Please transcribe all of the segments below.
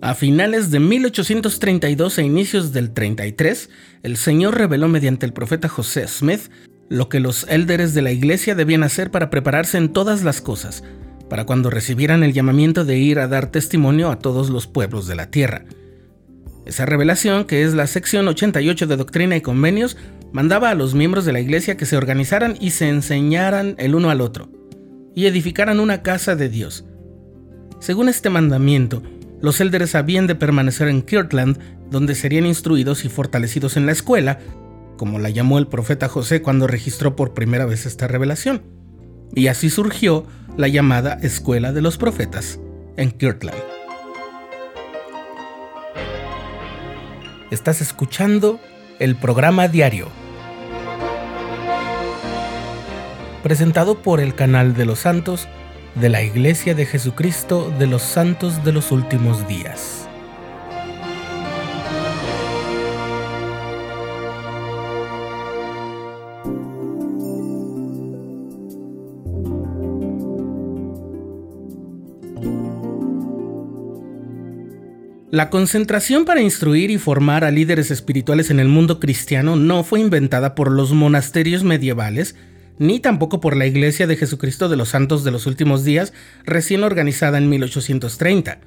A finales de 1832 e inicios del 33, el Señor reveló mediante el profeta José Smith lo que los élderes de la iglesia debían hacer para prepararse en todas las cosas, para cuando recibieran el llamamiento de ir a dar testimonio a todos los pueblos de la tierra. Esa revelación, que es la sección 88 de Doctrina y Convenios, mandaba a los miembros de la iglesia que se organizaran y se enseñaran el uno al otro, y edificaran una casa de Dios. Según este mandamiento, los élderes habían de permanecer en Kirtland, donde serían instruidos y fortalecidos en la escuela, como la llamó el profeta José cuando registró por primera vez esta revelación. Y así surgió la llamada Escuela de los Profetas en Kirtland. Estás escuchando el programa diario, presentado por el canal de los santos de la Iglesia de Jesucristo de los Santos de los Últimos Días. La concentración para instruir y formar a líderes espirituales en el mundo cristiano no fue inventada por los monasterios medievales, ni tampoco por la Iglesia de Jesucristo de los Santos de los Últimos Días, recién organizada en 1830.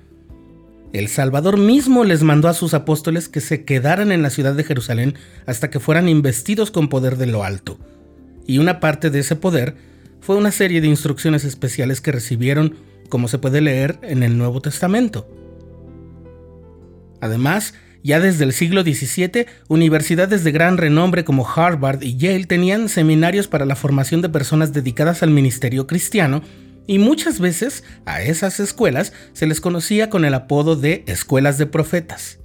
El Salvador mismo les mandó a sus apóstoles que se quedaran en la ciudad de Jerusalén hasta que fueran investidos con poder de lo alto. Y una parte de ese poder fue una serie de instrucciones especiales que recibieron, como se puede leer en el Nuevo Testamento. Además, ya desde el siglo XVII, universidades de gran renombre como Harvard y Yale tenían seminarios para la formación de personas dedicadas al ministerio cristiano, y muchas veces a esas escuelas se les conocía con el apodo de escuelas de profetas.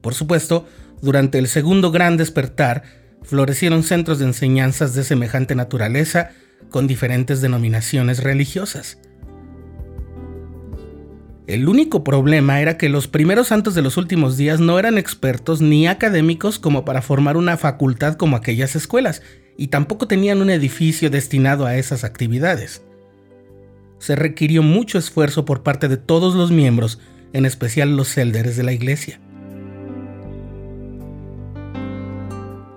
Por supuesto, durante el segundo gran despertar, florecieron centros de enseñanzas de semejante naturaleza con diferentes denominaciones religiosas. El único problema era que los primeros santos de los últimos días no eran expertos ni académicos como para formar una facultad como aquellas escuelas, y tampoco tenían un edificio destinado a esas actividades. Se requirió mucho esfuerzo por parte de todos los miembros, en especial los élderes de la iglesia.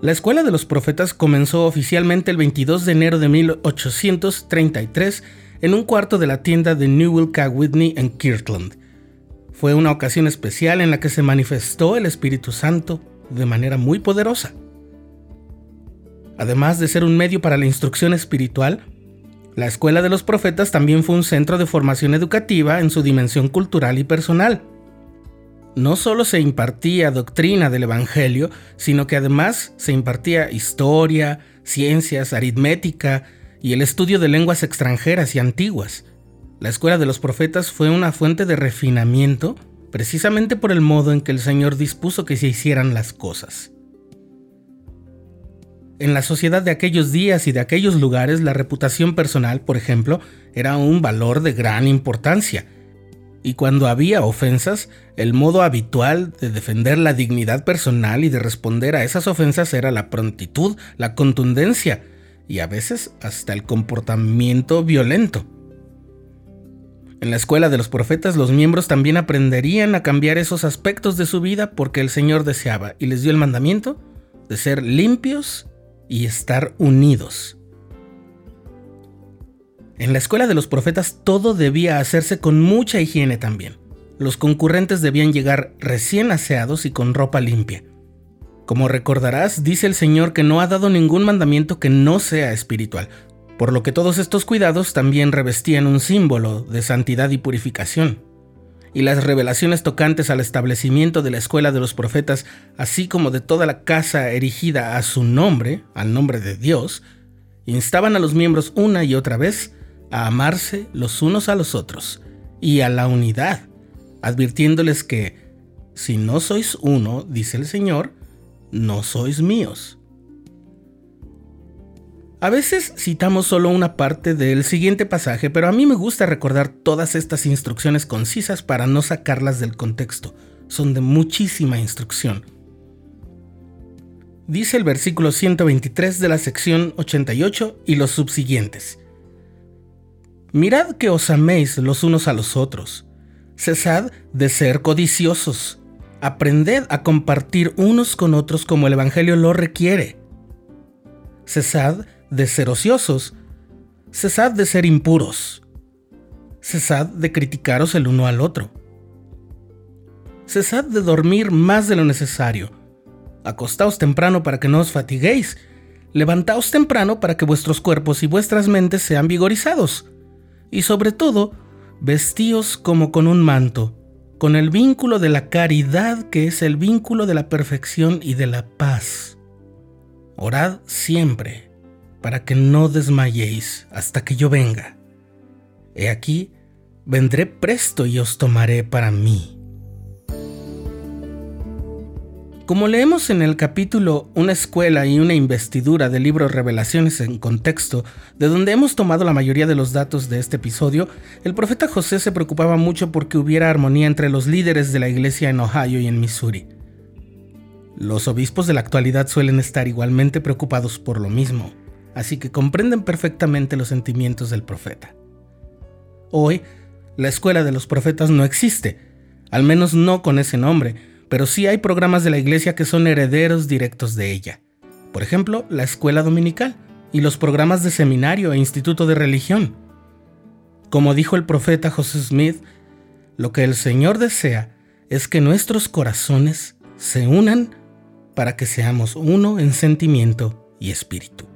La Escuela de los Profetas comenzó oficialmente el 22 de enero de 1833 en un cuarto de la tienda de Newell K. Whitney en Kirtland. Fue una ocasión especial en la que se manifestó el Espíritu Santo de manera muy poderosa. Además de ser un medio para la instrucción espiritual, la Escuela de los Profetas también fue un centro de formación educativa en su dimensión cultural y personal. No solo se impartía doctrina del Evangelio, sino que además se impartía historia, ciencias, aritmética, y el estudio de lenguas extranjeras y antiguas. La escuela de los profetas fue una fuente de refinamiento precisamente por el modo en que el Señor dispuso que se hicieran las cosas. En la sociedad de aquellos días y de aquellos lugares, la reputación personal, por ejemplo, era un valor de gran importancia. Y cuando había ofensas, el modo habitual de defender la dignidad personal y de responder a esas ofensas era la prontitud, la contundencia, y a veces hasta el comportamiento violento. En la escuela de los profetas los miembros también aprenderían a cambiar esos aspectos de su vida porque el Señor deseaba y les dio el mandamiento de ser limpios y estar unidos. En la escuela de los profetas todo debía hacerse con mucha higiene también. Los concurrentes debían llegar recién aseados y con ropa limpia. Como recordarás, dice el Señor que no ha dado ningún mandamiento que no sea espiritual, por lo que todos estos cuidados también revestían un símbolo de santidad y purificación. Y las revelaciones tocantes al establecimiento de la escuela de los profetas, así como de toda la casa erigida a su nombre, al nombre de Dios, instaban a los miembros una y otra vez a amarse los unos a los otros y a la unidad, advirtiéndoles que, si no sois uno, dice el Señor, no sois míos. A veces citamos solo una parte del siguiente pasaje, pero a mí me gusta recordar todas estas instrucciones concisas para no sacarlas del contexto. Son de muchísima instrucción. Dice el versículo 123 de la sección 88 y los subsiguientes. Mirad que os améis los unos a los otros, Cesad de ser codiciosos. Aprended a compartir unos con otros como el Evangelio lo requiere. Cesad de ser ociosos. Cesad de ser impuros. Cesad de criticaros el uno al otro. Cesad de dormir más de lo necesario. Acostaos temprano para que no os fatiguéis. Levantaos temprano para que vuestros cuerpos y vuestras mentes sean vigorizados. Y sobre todo, vestíos como con un manto, con el vínculo de la caridad que es el vínculo de la perfección y de la paz. Orad siempre para que no desmayéis hasta que yo venga. He aquí, vendré presto y os tomaré para mí. Como leemos en el capítulo Una escuela y una investidura del libro Revelaciones en contexto, de donde hemos tomado la mayoría de los datos de este episodio, el profeta José se preocupaba mucho porque hubiera armonía entre los líderes de la iglesia en Ohio y en Missouri. Los obispos de la actualidad suelen estar igualmente preocupados por lo mismo, así que comprenden perfectamente los sentimientos del profeta. Hoy, la escuela de los profetas no existe, al menos no con ese nombre, pero sí hay programas de la iglesia que son herederos directos de ella. Por ejemplo, la escuela dominical y los programas de seminario e instituto de religión. Como dijo el profeta José Smith, lo que el Señor desea es que nuestros corazones se unan para que seamos uno en sentimiento y espíritu.